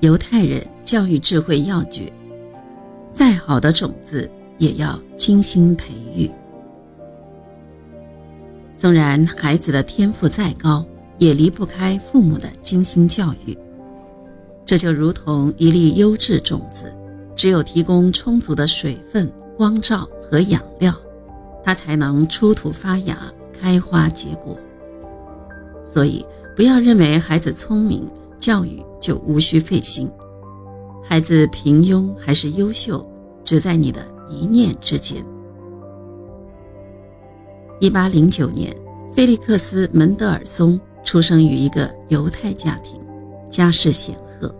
犹太人教育智慧要诀：再好的种子也要精心培育。纵然孩子的天赋再高，也离不开父母的精心教育。这就如同一粒优质种子，只有提供充足的水分、光照和养料，它才能出土发芽、开花结果。所以，不要认为孩子聪明，教育就无需费心。孩子平庸还是优秀，只在你的一念之间。一八零九年，菲利克斯·门德尔松出生于一个犹太家庭，家世显赫。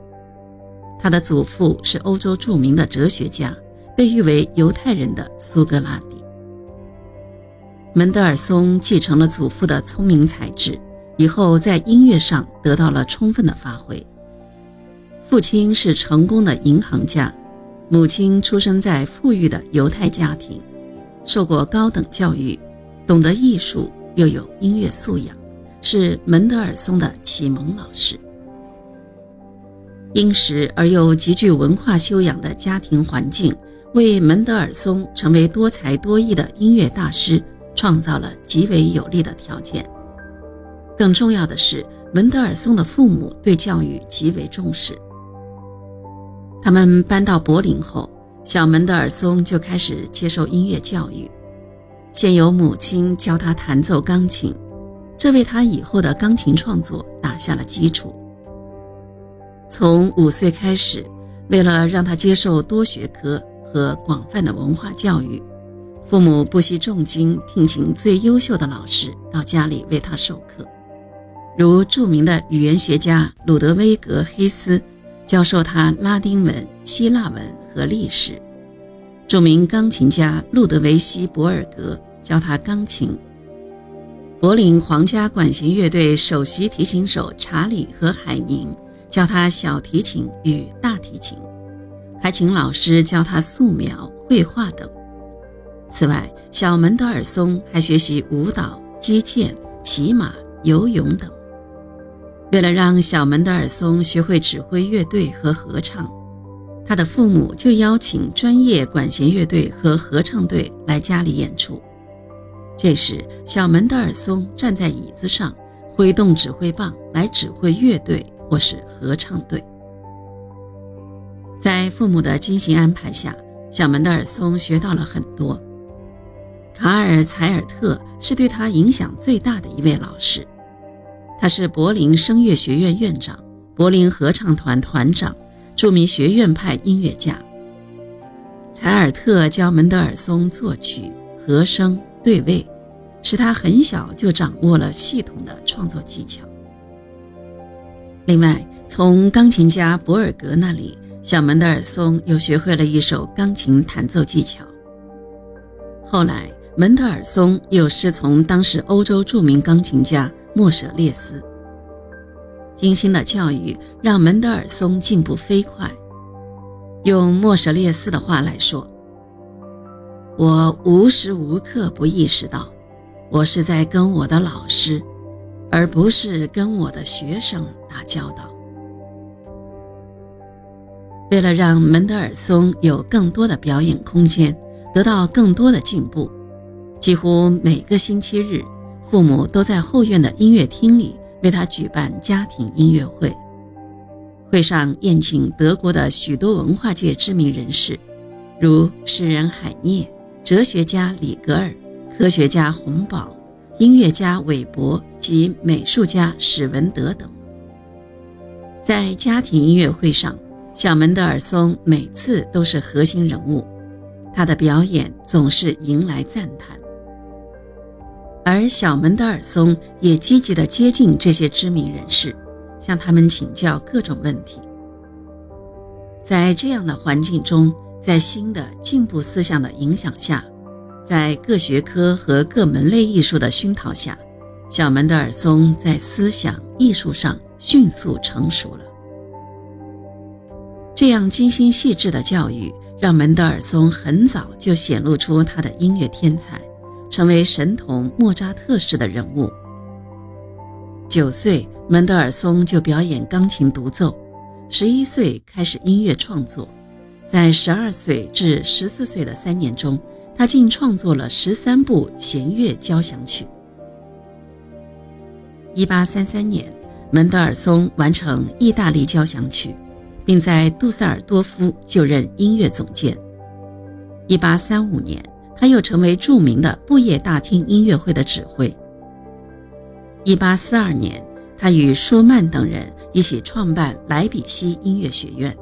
他的祖父是欧洲著名的哲学家，被誉为犹太人的苏格拉底。门德尔松继承了祖父的聪明才智，以后在音乐上得到了充分的发挥。父亲是成功的银行家，母亲出生在富裕的犹太家庭，受过高等教育。懂得艺术又有音乐素养，是门德尔松的启蒙老师。殷实而又极具文化修养的家庭环境，为门德尔松成为多才多艺的音乐大师创造了极为有利的条件。更重要的是，门德尔松的父母对教育极为重视。他们搬到柏林后，小门德尔松就开始接受音乐教育。先由母亲教他弹奏钢琴，这为他以后的钢琴创作打下了基础。从五岁开始，为了让他接受多学科和广泛的文化教育，父母不惜重金聘请最优秀的老师到家里为他授课，如著名的语言学家鲁德威格·黑斯教授他拉丁文、希腊文和历史。著名钢琴家路德维希·博尔格教他钢琴。柏林皇家管弦乐队首席提琴手查理和海宁教他小提琴与大提琴，还请老师教他素描、绘画等。此外，小门德尔松还学习舞蹈、击剑、骑马、游泳等。为了让小门德尔松学会指挥乐队和合唱。他的父母就邀请专业管弦乐队和合唱队来家里演出。这时，小门德尔松站在椅子上，挥动指挥棒来指挥乐队或是合唱队。在父母的精心安排下，小门德尔松学到了很多。卡尔采尔特是对他影响最大的一位老师，他是柏林声乐学院院长、柏林合唱团团长。著名学院派音乐家采尔特教门德尔松作曲、和声、对位，使他很小就掌握了系统的创作技巧。另外，从钢琴家博尔格那里，小门德尔松又学会了一手钢琴弹奏技巧。后来，门德尔松又师从当时欧洲著名钢琴家莫舍列斯。精心的教育让门德尔松进步飞快。用莫舍列斯的话来说：“我无时无刻不意识到，我是在跟我的老师，而不是跟我的学生打交道。”为了让门德尔松有更多的表演空间，得到更多的进步，几乎每个星期日，父母都在后院的音乐厅里。为他举办家庭音乐会，会上宴请德国的许多文化界知名人士，如诗人海涅、哲学家里格尔、科学家洪堡、音乐家韦伯及美术家史文德等。在家庭音乐会上，小门德尔松每次都是核心人物，他的表演总是迎来赞叹。而小门德尔松也积极地接近这些知名人士，向他们请教各种问题。在这样的环境中，在新的进步思想的影响下，在各学科和各门类艺术的熏陶下，小门德尔松在思想艺术上迅速成熟了。这样精心细致的教育，让门德尔松很早就显露出他的音乐天才。成为神童莫扎特式的人物。九岁，门德尔松就表演钢琴独奏；十一岁开始音乐创作，在十二岁至十四岁的三年中，他竟创作了十三部弦乐交响曲。一八三三年，门德尔松完成《意大利交响曲》，并在杜塞尔多夫就任音乐总监。一八三五年，他又成为著名的布业大厅音乐会的指挥。一八四二年，他与舒曼等人一起创办莱比锡音乐学院。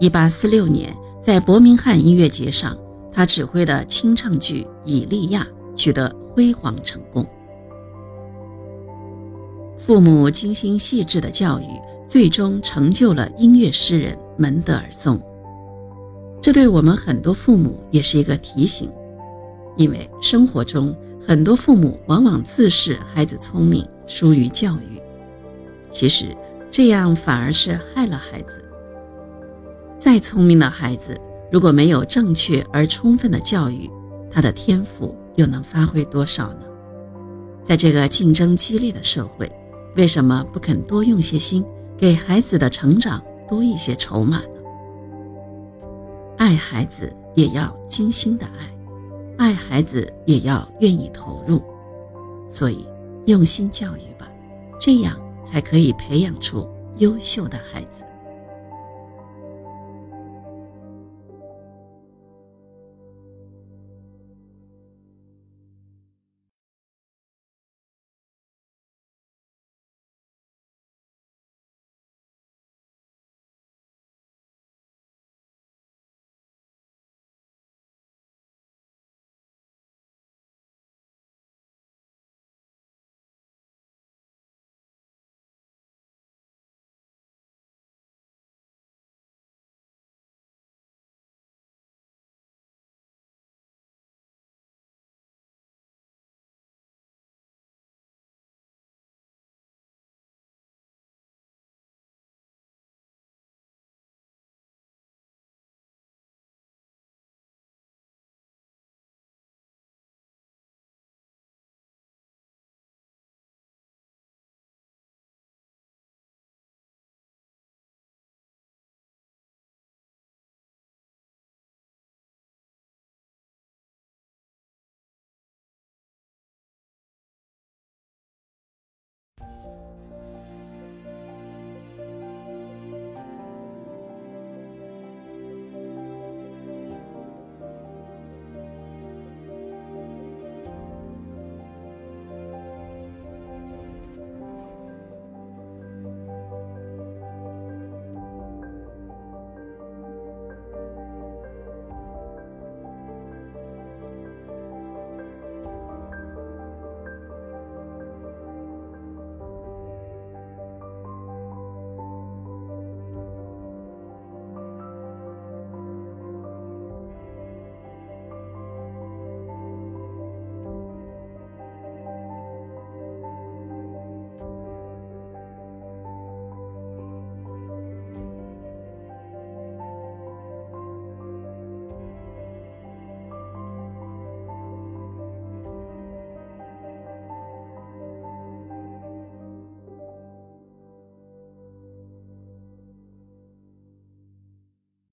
一八四六年，在伯明翰音乐节上，他指挥的清唱剧《以利亚》取得辉煌成功。父母精心细致的教育，最终成就了音乐诗人门德尔松。这对我们很多父母也是一个提醒，因为生活中很多父母往往自视孩子聪明，疏于教育，其实这样反而是害了孩子。再聪明的孩子，如果没有正确而充分的教育，他的天赋又能发挥多少呢？在这个竞争激烈的社会。为什么不肯多用些心，给孩子的成长多一些筹码？爱孩子也要精心的爱，爱孩子也要愿意投入，所以用心教育吧，这样才可以培养出优秀的孩子。